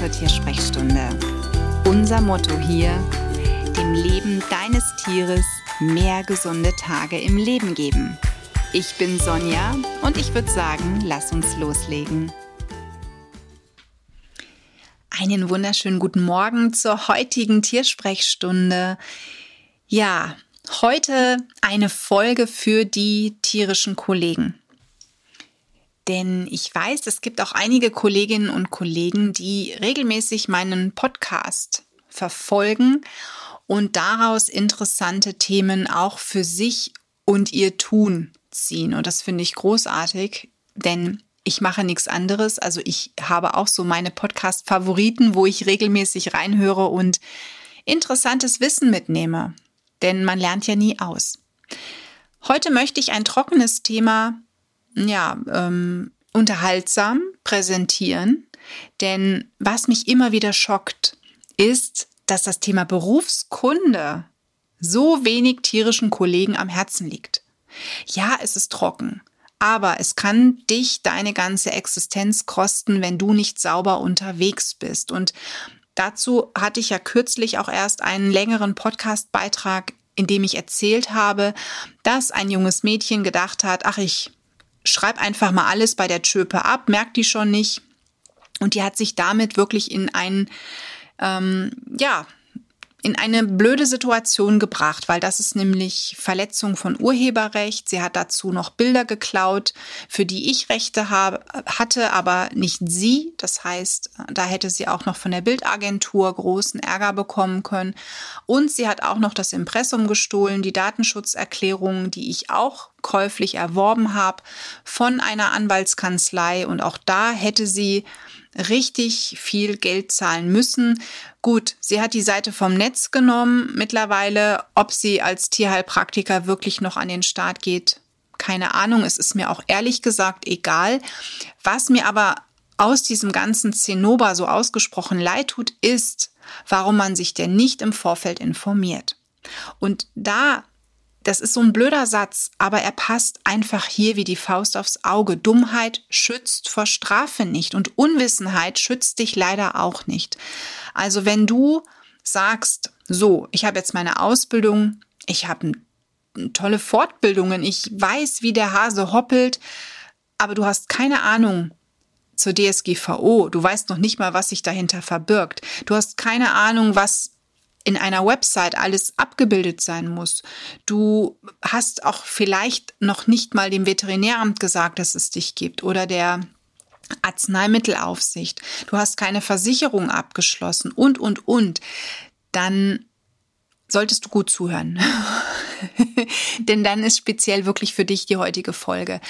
zur Tiersprechstunde. Unser Motto hier, dem Leben deines Tieres mehr gesunde Tage im Leben geben. Ich bin Sonja und ich würde sagen, lass uns loslegen. Einen wunderschönen guten Morgen zur heutigen Tiersprechstunde. Ja, heute eine Folge für die tierischen Kollegen. Denn ich weiß, es gibt auch einige Kolleginnen und Kollegen, die regelmäßig meinen Podcast verfolgen und daraus interessante Themen auch für sich und ihr Tun ziehen. Und das finde ich großartig, denn ich mache nichts anderes. Also ich habe auch so meine Podcast-Favoriten, wo ich regelmäßig reinhöre und interessantes Wissen mitnehme. Denn man lernt ja nie aus. Heute möchte ich ein trockenes Thema ja, ähm, unterhaltsam präsentieren. Denn was mich immer wieder schockt, ist, dass das Thema Berufskunde so wenig tierischen Kollegen am Herzen liegt. Ja, es ist trocken, aber es kann dich deine ganze Existenz kosten, wenn du nicht sauber unterwegs bist. Und dazu hatte ich ja kürzlich auch erst einen längeren Podcast-Beitrag, in dem ich erzählt habe, dass ein junges Mädchen gedacht hat, ach, ich schreib einfach mal alles bei der Tschöpe ab, merkt die schon nicht. Und die hat sich damit wirklich in ein, ähm, ja, in eine blöde Situation gebracht, weil das ist nämlich Verletzung von Urheberrecht. Sie hat dazu noch Bilder geklaut, für die ich Rechte habe, hatte, aber nicht sie. Das heißt, da hätte sie auch noch von der Bildagentur großen Ärger bekommen können. Und sie hat auch noch das Impressum gestohlen, die Datenschutzerklärung, die ich auch käuflich erworben habe von einer Anwaltskanzlei. Und auch da hätte sie richtig viel Geld zahlen müssen. Gut, sie hat die Seite vom Netz genommen mittlerweile. Ob sie als Tierheilpraktiker wirklich noch an den Start geht, keine Ahnung. Es ist mir auch ehrlich gesagt egal. Was mir aber aus diesem ganzen Zinnober so ausgesprochen leid tut, ist, warum man sich denn nicht im Vorfeld informiert. Und da das ist so ein blöder Satz, aber er passt einfach hier wie die Faust aufs Auge. Dummheit schützt vor Strafe nicht und Unwissenheit schützt dich leider auch nicht. Also wenn du sagst, so, ich habe jetzt meine Ausbildung, ich habe tolle Fortbildungen, ich weiß, wie der Hase hoppelt, aber du hast keine Ahnung zur DSGVO, du weißt noch nicht mal, was sich dahinter verbirgt, du hast keine Ahnung, was in einer Website alles abgebildet sein muss. Du hast auch vielleicht noch nicht mal dem Veterinäramt gesagt, dass es dich gibt oder der Arzneimittelaufsicht. Du hast keine Versicherung abgeschlossen und, und, und. Dann solltest du gut zuhören. Denn dann ist speziell wirklich für dich die heutige Folge.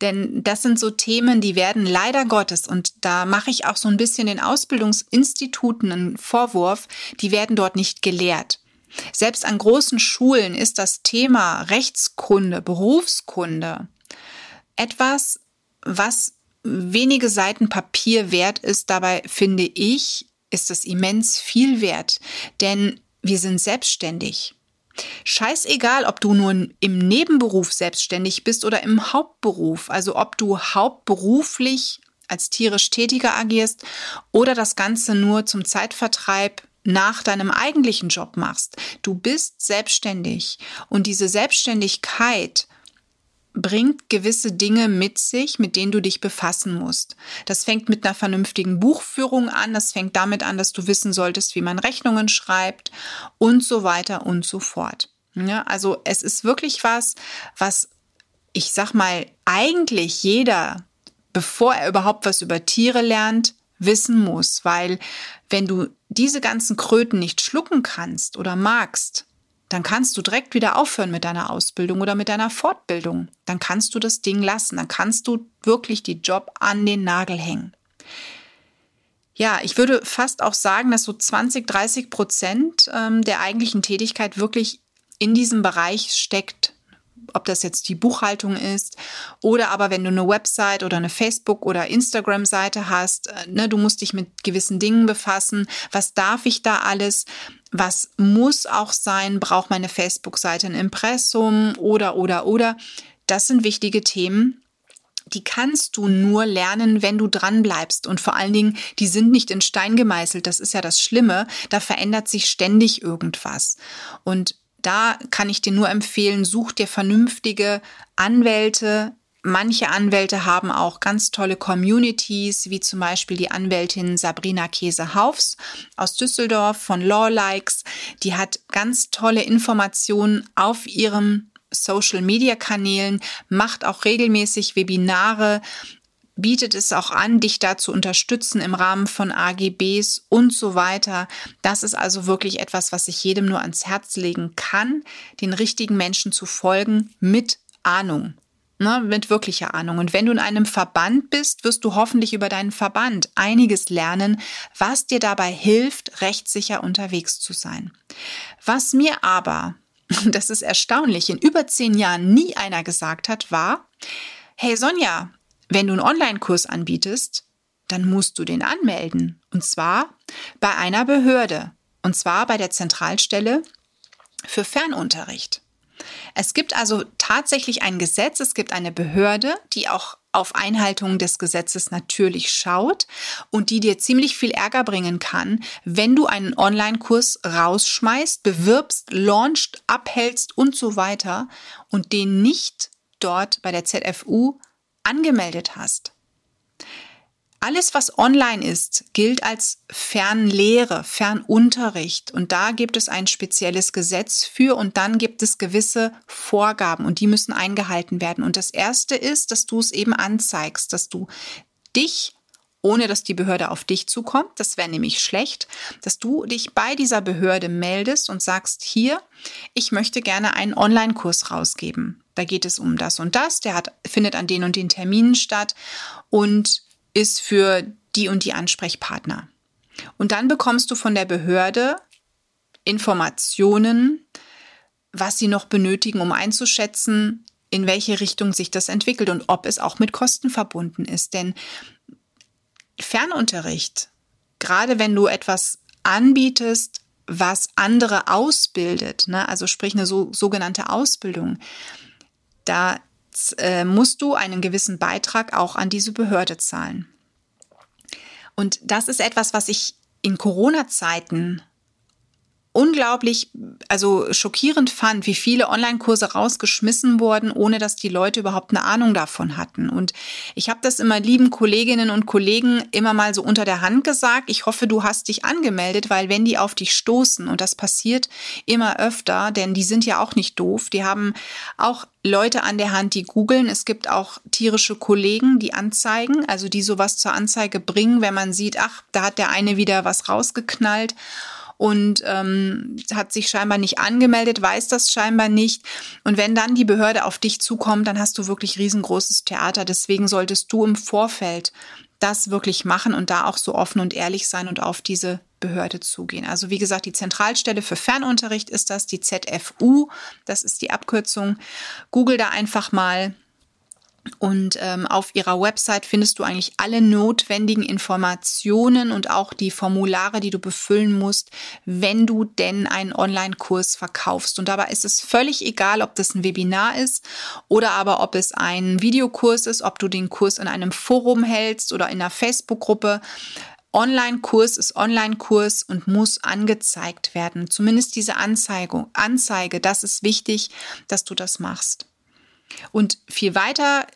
Denn das sind so Themen, die werden leider Gottes, und da mache ich auch so ein bisschen den Ausbildungsinstituten einen Vorwurf, die werden dort nicht gelehrt. Selbst an großen Schulen ist das Thema Rechtskunde, Berufskunde etwas, was wenige Seiten Papier wert ist. Dabei finde ich, ist es immens viel wert. Denn wir sind selbstständig. Scheißegal, ob du nur im Nebenberuf selbstständig bist oder im Hauptberuf, also ob du hauptberuflich als tierisch Tätiger agierst oder das Ganze nur zum Zeitvertreib nach deinem eigentlichen Job machst. Du bist selbstständig und diese Selbstständigkeit bringt gewisse Dinge mit sich, mit denen du dich befassen musst. Das fängt mit einer vernünftigen Buchführung an, das fängt damit an, dass du wissen solltest, wie man Rechnungen schreibt und so weiter und so fort. Ja, also es ist wirklich was, was ich sag mal, eigentlich jeder, bevor er überhaupt was über Tiere lernt, wissen muss, weil wenn du diese ganzen Kröten nicht schlucken kannst oder magst, dann kannst du direkt wieder aufhören mit deiner Ausbildung oder mit deiner Fortbildung. Dann kannst du das Ding lassen. Dann kannst du wirklich die Job an den Nagel hängen. Ja, ich würde fast auch sagen, dass so 20, 30 Prozent ähm, der eigentlichen Tätigkeit wirklich in diesem Bereich steckt. Ob das jetzt die Buchhaltung ist oder aber wenn du eine Website oder eine Facebook- oder Instagram-Seite hast, äh, ne, du musst dich mit gewissen Dingen befassen. Was darf ich da alles? was muss auch sein, braucht meine Facebook-Seite ein Impressum oder, oder, oder. Das sind wichtige Themen, die kannst du nur lernen, wenn du dran bleibst. Und vor allen Dingen, die sind nicht in Stein gemeißelt. Das ist ja das Schlimme. Da verändert sich ständig irgendwas. Und da kann ich dir nur empfehlen, such dir vernünftige Anwälte. Manche Anwälte haben auch ganz tolle Communities, wie zum Beispiel die Anwältin Sabrina Käse-Haufs aus Düsseldorf von Lawlikes. Die hat ganz tolle Informationen auf ihrem Social-Media-Kanälen, macht auch regelmäßig Webinare, bietet es auch an, dich da zu unterstützen im Rahmen von AGBs und so weiter. Das ist also wirklich etwas, was ich jedem nur ans Herz legen kann, den richtigen Menschen zu folgen mit Ahnung. Ne, mit wirklicher Ahnung. Und wenn du in einem Verband bist, wirst du hoffentlich über deinen Verband einiges lernen, was dir dabei hilft, rechtssicher unterwegs zu sein. Was mir aber das ist erstaunlich, in über zehn Jahren nie einer gesagt hat, war, hey Sonja, wenn du einen Online-Kurs anbietest, dann musst du den anmelden. Und zwar bei einer Behörde. Und zwar bei der Zentralstelle für Fernunterricht. Es gibt also tatsächlich ein Gesetz, es gibt eine Behörde, die auch auf Einhaltung des Gesetzes natürlich schaut und die dir ziemlich viel Ärger bringen kann, wenn du einen Online-Kurs rausschmeißt, bewirbst, launchst, abhältst und so weiter und den nicht dort bei der ZFU angemeldet hast. Alles, was online ist, gilt als Fernlehre, Fernunterricht. Und da gibt es ein spezielles Gesetz für und dann gibt es gewisse Vorgaben und die müssen eingehalten werden. Und das erste ist, dass du es eben anzeigst, dass du dich ohne dass die Behörde auf dich zukommt. Das wäre nämlich schlecht, dass du dich bei dieser Behörde meldest und sagst, hier, ich möchte gerne einen Online-Kurs rausgeben. Da geht es um das und das, der hat, findet an den und den Terminen statt und ist für die und die Ansprechpartner. Und dann bekommst du von der Behörde Informationen, was sie noch benötigen, um einzuschätzen, in welche Richtung sich das entwickelt und ob es auch mit Kosten verbunden ist. Denn Fernunterricht, gerade wenn du etwas anbietest, was andere ausbildet, ne, also sprich eine so, sogenannte Ausbildung, da äh, musst du einen gewissen Beitrag auch an diese Behörde zahlen. Und das ist etwas, was ich in Corona-Zeiten unglaublich, also schockierend fand, wie viele Online-Kurse rausgeschmissen wurden, ohne dass die Leute überhaupt eine Ahnung davon hatten. Und ich habe das immer lieben Kolleginnen und Kollegen immer mal so unter der Hand gesagt. Ich hoffe, du hast dich angemeldet, weil wenn die auf dich stoßen, und das passiert immer öfter, denn die sind ja auch nicht doof, die haben auch Leute an der Hand, die googeln. Es gibt auch tierische Kollegen, die anzeigen, also die sowas zur Anzeige bringen, wenn man sieht, ach, da hat der eine wieder was rausgeknallt und ähm, hat sich scheinbar nicht angemeldet, weiß das scheinbar nicht. Und wenn dann die Behörde auf dich zukommt, dann hast du wirklich riesengroßes Theater. Deswegen solltest du im Vorfeld das wirklich machen und da auch so offen und ehrlich sein und auf diese Behörde zugehen. Also wie gesagt, die Zentralstelle für Fernunterricht ist das, die ZFU, das ist die Abkürzung. Google da einfach mal und ähm, auf ihrer Website findest du eigentlich alle notwendigen Informationen und auch die Formulare, die du befüllen musst, wenn du denn einen Online-Kurs verkaufst. Und dabei ist es völlig egal, ob das ein Webinar ist oder aber ob es ein Videokurs ist, ob du den Kurs in einem Forum hältst oder in einer Facebook-Gruppe. Online-Kurs ist Online-Kurs und muss angezeigt werden. Zumindest diese Anzeige, Anzeige, das ist wichtig, dass du das machst. Und viel weiter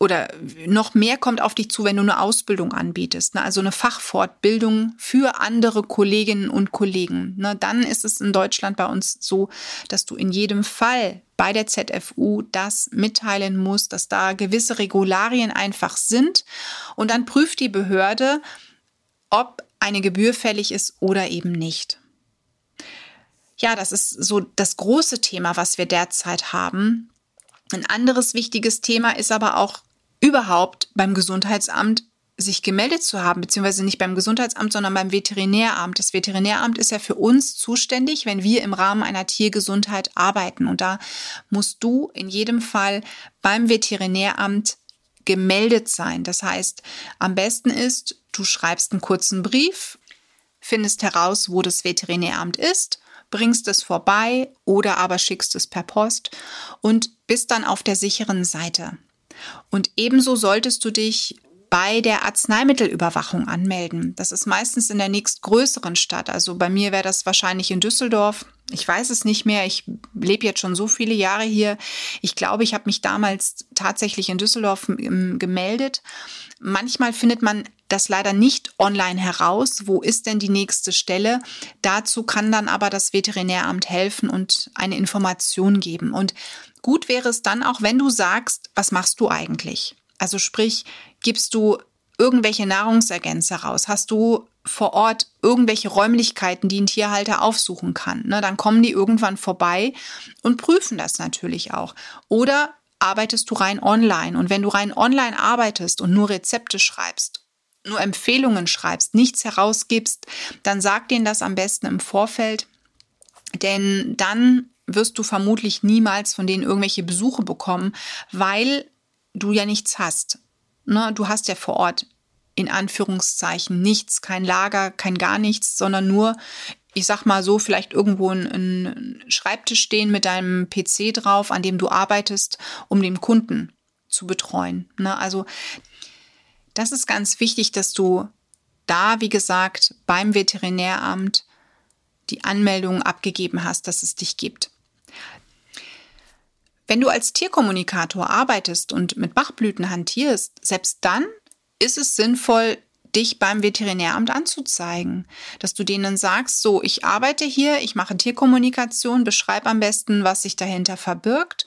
oder noch mehr kommt auf dich zu, wenn du eine Ausbildung anbietest, ne? also eine Fachfortbildung für andere Kolleginnen und Kollegen. Ne? Dann ist es in Deutschland bei uns so, dass du in jedem Fall bei der ZFU das mitteilen musst, dass da gewisse Regularien einfach sind. Und dann prüft die Behörde, ob eine Gebühr fällig ist oder eben nicht. Ja, das ist so das große Thema, was wir derzeit haben. Ein anderes wichtiges Thema ist aber auch überhaupt beim Gesundheitsamt sich gemeldet zu haben, beziehungsweise nicht beim Gesundheitsamt, sondern beim Veterinäramt. Das Veterinäramt ist ja für uns zuständig, wenn wir im Rahmen einer Tiergesundheit arbeiten. Und da musst du in jedem Fall beim Veterinäramt gemeldet sein. Das heißt, am besten ist, du schreibst einen kurzen Brief, findest heraus, wo das Veterinäramt ist bringst es vorbei oder aber schickst es per Post und bist dann auf der sicheren Seite. Und ebenso solltest du dich bei der Arzneimittelüberwachung anmelden. Das ist meistens in der nächstgrößeren Stadt. Also bei mir wäre das wahrscheinlich in Düsseldorf. Ich weiß es nicht mehr. Ich lebe jetzt schon so viele Jahre hier. Ich glaube, ich habe mich damals tatsächlich in Düsseldorf ähm, gemeldet. Manchmal findet man das leider nicht online heraus. Wo ist denn die nächste Stelle? Dazu kann dann aber das Veterinäramt helfen und eine Information geben. Und gut wäre es dann auch, wenn du sagst, was machst du eigentlich? Also sprich, gibst du irgendwelche Nahrungsergänzer raus? Hast du vor Ort irgendwelche Räumlichkeiten, die ein Tierhalter aufsuchen kann? Ne, dann kommen die irgendwann vorbei und prüfen das natürlich auch. Oder arbeitest du rein online? Und wenn du rein online arbeitest und nur Rezepte schreibst, nur Empfehlungen schreibst, nichts herausgibst, dann sag denen das am besten im Vorfeld, denn dann wirst du vermutlich niemals von denen irgendwelche Besuche bekommen, weil du ja nichts hast. Ne? Du hast ja vor Ort in Anführungszeichen nichts, kein Lager, kein gar nichts, sondern nur, ich sag mal so, vielleicht irgendwo ein, Schreibtisch stehen mit deinem PC drauf, an dem du arbeitest, um den Kunden zu betreuen. Ne? Also das ist ganz wichtig, dass du da, wie gesagt, beim Veterinäramt die Anmeldung abgegeben hast, dass es dich gibt. Wenn du als Tierkommunikator arbeitest und mit Bachblüten hantierst, selbst dann ist es sinnvoll, dich beim Veterinäramt anzuzeigen, dass du denen sagst, so, ich arbeite hier, ich mache Tierkommunikation, beschreibe am besten, was sich dahinter verbirgt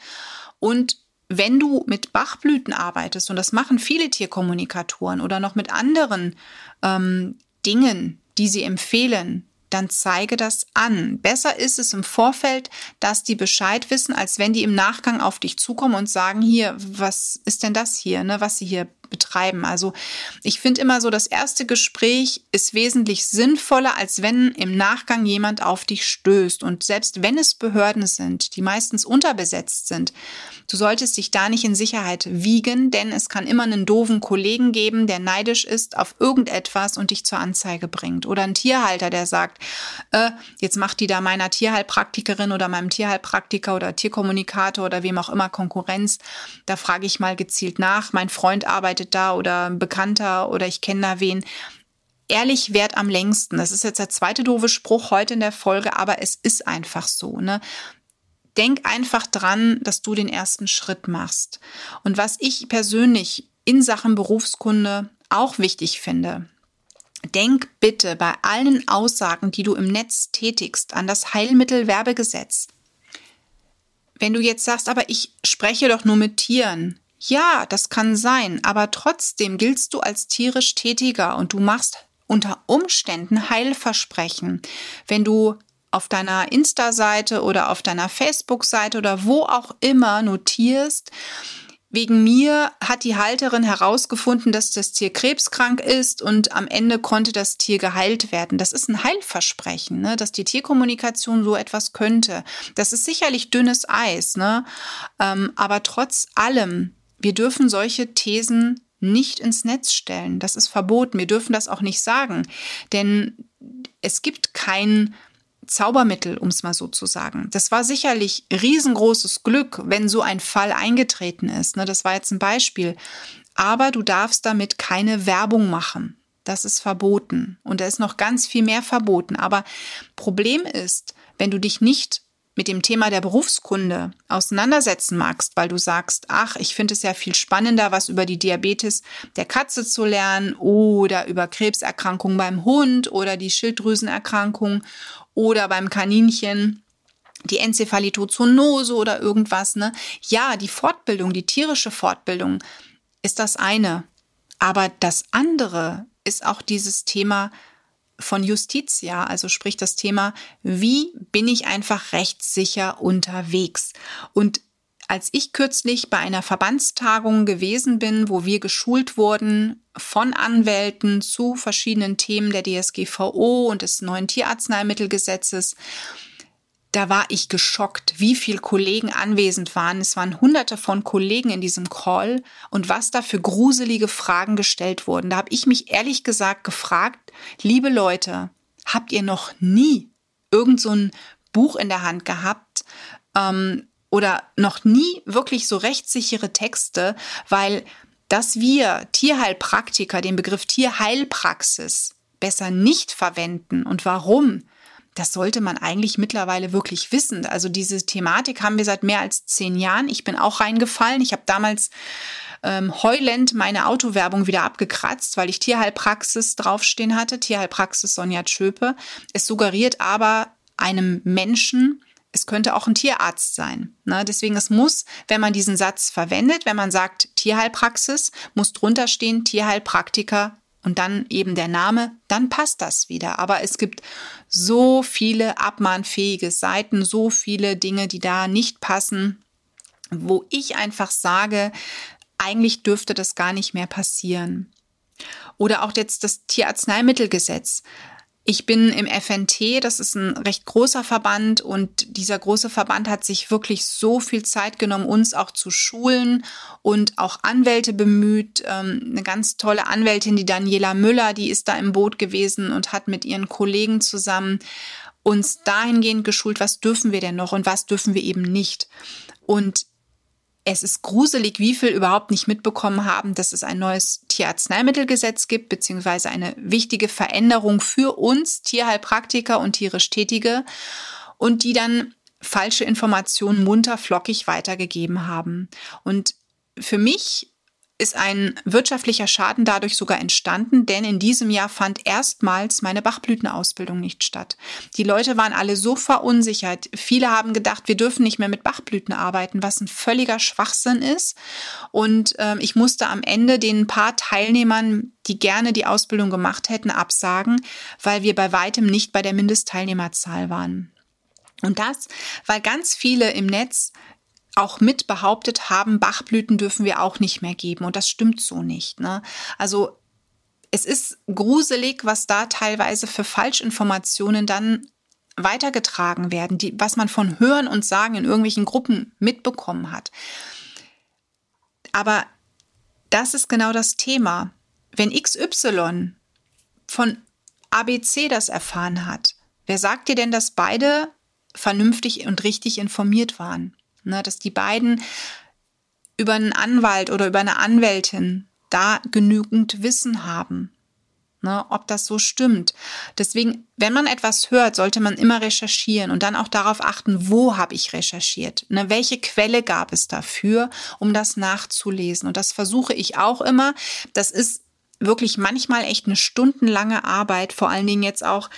und wenn du mit Bachblüten arbeitest, und das machen viele Tierkommunikatoren oder noch mit anderen ähm, Dingen, die sie empfehlen, dann zeige das an. Besser ist es im Vorfeld, dass die Bescheid wissen, als wenn die im Nachgang auf dich zukommen und sagen, hier, was ist denn das hier, ne, was sie hier betreiben. Also ich finde immer so, das erste Gespräch ist wesentlich sinnvoller, als wenn im Nachgang jemand auf dich stößt. Und selbst wenn es Behörden sind, die meistens unterbesetzt sind, du solltest dich da nicht in Sicherheit wiegen, denn es kann immer einen doofen Kollegen geben, der neidisch ist auf irgendetwas und dich zur Anzeige bringt. Oder ein Tierhalter, der sagt, äh, jetzt macht die da meiner Tierheilpraktikerin oder meinem Tierheilpraktiker oder Tierkommunikator oder wem auch immer Konkurrenz. Da frage ich mal gezielt nach. Mein Freund arbeitet arbeitet da oder ein Bekannter oder ich kenne da wen. Ehrlich wert am längsten. Das ist jetzt der zweite doofe Spruch heute in der Folge, aber es ist einfach so. Ne? Denk einfach dran, dass du den ersten Schritt machst. Und was ich persönlich in Sachen Berufskunde auch wichtig finde, Denk bitte bei allen Aussagen, die du im Netz tätigst, an das Heilmittelwerbegesetz. Wenn du jetzt sagst, aber ich spreche doch nur mit Tieren, ja, das kann sein, aber trotzdem giltst du als tierisch Tätiger und du machst unter Umständen Heilversprechen. Wenn du auf deiner Insta-Seite oder auf deiner Facebook-Seite oder wo auch immer notierst, Wegen mir hat die Halterin herausgefunden, dass das Tier krebskrank ist und am Ende konnte das Tier geheilt werden. Das ist ein Heilversprechen, ne? dass die Tierkommunikation so etwas könnte. Das ist sicherlich dünnes Eis, ne? Ähm, aber trotz allem wir dürfen solche Thesen nicht ins Netz stellen. Das ist verboten. Wir dürfen das auch nicht sagen. Denn es gibt kein Zaubermittel, um es mal so zu sagen. Das war sicherlich riesengroßes Glück, wenn so ein Fall eingetreten ist. Ne? Das war jetzt ein Beispiel. Aber du darfst damit keine Werbung machen. Das ist verboten. Und da ist noch ganz viel mehr verboten. Aber Problem ist, wenn du dich nicht mit dem Thema der Berufskunde auseinandersetzen magst, weil du sagst, ach, ich finde es ja viel spannender, was über die Diabetes der Katze zu lernen oder über Krebserkrankungen beim Hund oder die Schilddrüsenerkrankung oder beim Kaninchen die Enzephalitozoonose oder irgendwas, ne? Ja, die Fortbildung, die tierische Fortbildung ist das eine. Aber das andere ist auch dieses Thema von Justitia, also sprich das Thema, wie bin ich einfach rechtssicher unterwegs? Und als ich kürzlich bei einer Verbandstagung gewesen bin, wo wir geschult wurden von Anwälten zu verschiedenen Themen der DSGVO und des neuen Tierarzneimittelgesetzes, da war ich geschockt, wie viele Kollegen anwesend waren. Es waren hunderte von Kollegen in diesem Call und was da für gruselige Fragen gestellt wurden. Da habe ich mich ehrlich gesagt gefragt, liebe Leute, habt ihr noch nie irgend so ein Buch in der Hand gehabt, ähm, oder noch nie wirklich so rechtssichere Texte, weil dass wir Tierheilpraktiker den Begriff Tierheilpraxis besser nicht verwenden und warum, das sollte man eigentlich mittlerweile wirklich wissen. Also diese Thematik haben wir seit mehr als zehn Jahren. Ich bin auch reingefallen. Ich habe damals ähm, heulend meine Autowerbung wieder abgekratzt, weil ich Tierheilpraxis draufstehen hatte. Tierheilpraxis Sonja Tschöpe. Es suggeriert aber einem Menschen, es könnte auch ein Tierarzt sein. Ne? Deswegen, es muss, wenn man diesen Satz verwendet, wenn man sagt Tierheilpraxis, muss drunter stehen Tierheilpraktiker und dann eben der Name, dann passt das wieder. Aber es gibt so viele abmahnfähige Seiten, so viele Dinge, die da nicht passen, wo ich einfach sage, eigentlich dürfte das gar nicht mehr passieren. Oder auch jetzt das Tierarzneimittelgesetz. Ich bin im FNT, das ist ein recht großer Verband und dieser große Verband hat sich wirklich so viel Zeit genommen, uns auch zu schulen und auch Anwälte bemüht. Ähm, eine ganz tolle Anwältin, die Daniela Müller, die ist da im Boot gewesen und hat mit ihren Kollegen zusammen uns dahingehend geschult, was dürfen wir denn noch und was dürfen wir eben nicht. Und es ist gruselig, wie viel überhaupt nicht mitbekommen haben, dass es ein neues Tierarzneimittelgesetz gibt, beziehungsweise eine wichtige Veränderung für uns Tierheilpraktiker und tierisch Tätige und die dann falsche Informationen munter flockig weitergegeben haben. Und für mich ist ein wirtschaftlicher Schaden dadurch sogar entstanden, denn in diesem Jahr fand erstmals meine Bachblütenausbildung nicht statt. Die Leute waren alle so verunsichert. Viele haben gedacht, wir dürfen nicht mehr mit Bachblüten arbeiten, was ein völliger Schwachsinn ist. Und äh, ich musste am Ende den paar Teilnehmern, die gerne die Ausbildung gemacht hätten, absagen, weil wir bei weitem nicht bei der Mindestteilnehmerzahl waren. Und das, weil ganz viele im Netz auch mit behauptet haben, Bachblüten dürfen wir auch nicht mehr geben. Und das stimmt so nicht. Ne? Also es ist gruselig, was da teilweise für Falschinformationen dann weitergetragen werden, die, was man von Hören und Sagen in irgendwelchen Gruppen mitbekommen hat. Aber das ist genau das Thema. Wenn XY von ABC das erfahren hat, wer sagt dir denn, dass beide vernünftig und richtig informiert waren? Ne, dass die beiden über einen Anwalt oder über eine Anwältin da genügend Wissen haben, ne, ob das so stimmt. Deswegen, wenn man etwas hört, sollte man immer recherchieren und dann auch darauf achten, wo habe ich recherchiert, ne, welche Quelle gab es dafür, um das nachzulesen. Und das versuche ich auch immer. Das ist wirklich manchmal echt eine stundenlange Arbeit, vor allen Dingen jetzt auch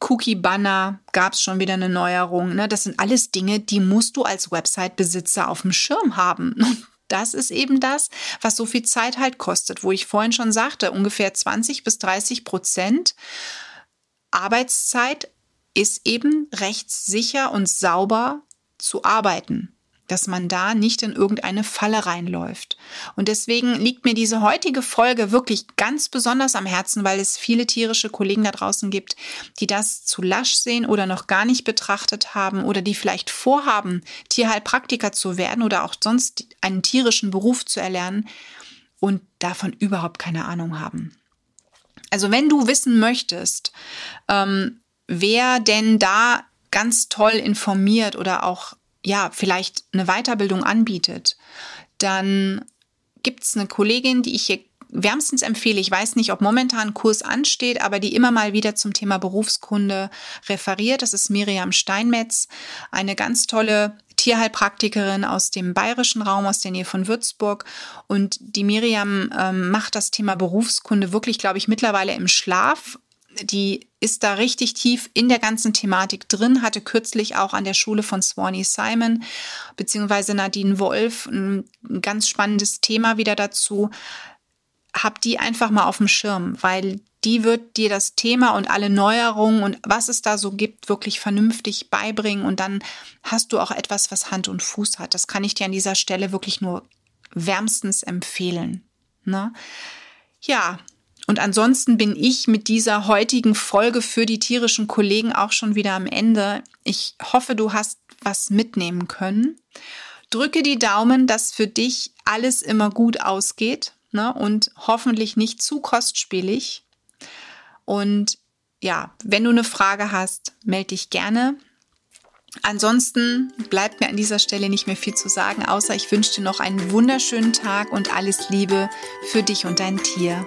Cookie-Banner gab es schon wieder eine Neuerung. Ne? Das sind alles Dinge, die musst du als Website-Besitzer auf dem Schirm haben. Das ist eben das, was so viel Zeit halt kostet, wo ich vorhin schon sagte, ungefähr 20 bis 30 Prozent Arbeitszeit ist eben rechtssicher und sauber zu arbeiten dass man da nicht in irgendeine Falle reinläuft. Und deswegen liegt mir diese heutige Folge wirklich ganz besonders am Herzen, weil es viele tierische Kollegen da draußen gibt, die das zu lasch sehen oder noch gar nicht betrachtet haben oder die vielleicht vorhaben, Tierheilpraktiker zu werden oder auch sonst einen tierischen Beruf zu erlernen und davon überhaupt keine Ahnung haben. Also wenn du wissen möchtest, ähm, wer denn da ganz toll informiert oder auch ja, vielleicht eine Weiterbildung anbietet, dann gibt es eine Kollegin, die ich hier wärmstens empfehle. Ich weiß nicht, ob momentan ein Kurs ansteht, aber die immer mal wieder zum Thema Berufskunde referiert. Das ist Miriam Steinmetz, eine ganz tolle Tierheilpraktikerin aus dem bayerischen Raum, aus der Nähe von Würzburg. Und die Miriam ähm, macht das Thema Berufskunde wirklich, glaube ich, mittlerweile im Schlaf die ist da richtig tief in der ganzen Thematik drin, hatte kürzlich auch an der Schule von Swanee Simon beziehungsweise Nadine Wolf ein ganz spannendes Thema wieder dazu. Hab die einfach mal auf dem Schirm, weil die wird dir das Thema und alle Neuerungen und was es da so gibt, wirklich vernünftig beibringen und dann hast du auch etwas, was Hand und Fuß hat. Das kann ich dir an dieser Stelle wirklich nur wärmstens empfehlen. Ne? Ja, und ansonsten bin ich mit dieser heutigen Folge für die tierischen Kollegen auch schon wieder am Ende. Ich hoffe, du hast was mitnehmen können. Drücke die Daumen, dass für dich alles immer gut ausgeht ne? und hoffentlich nicht zu kostspielig. Und ja, wenn du eine Frage hast, melde dich gerne. Ansonsten bleibt mir an dieser Stelle nicht mehr viel zu sagen, außer ich wünsche dir noch einen wunderschönen Tag und alles Liebe für dich und dein Tier.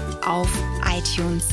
auf iTunes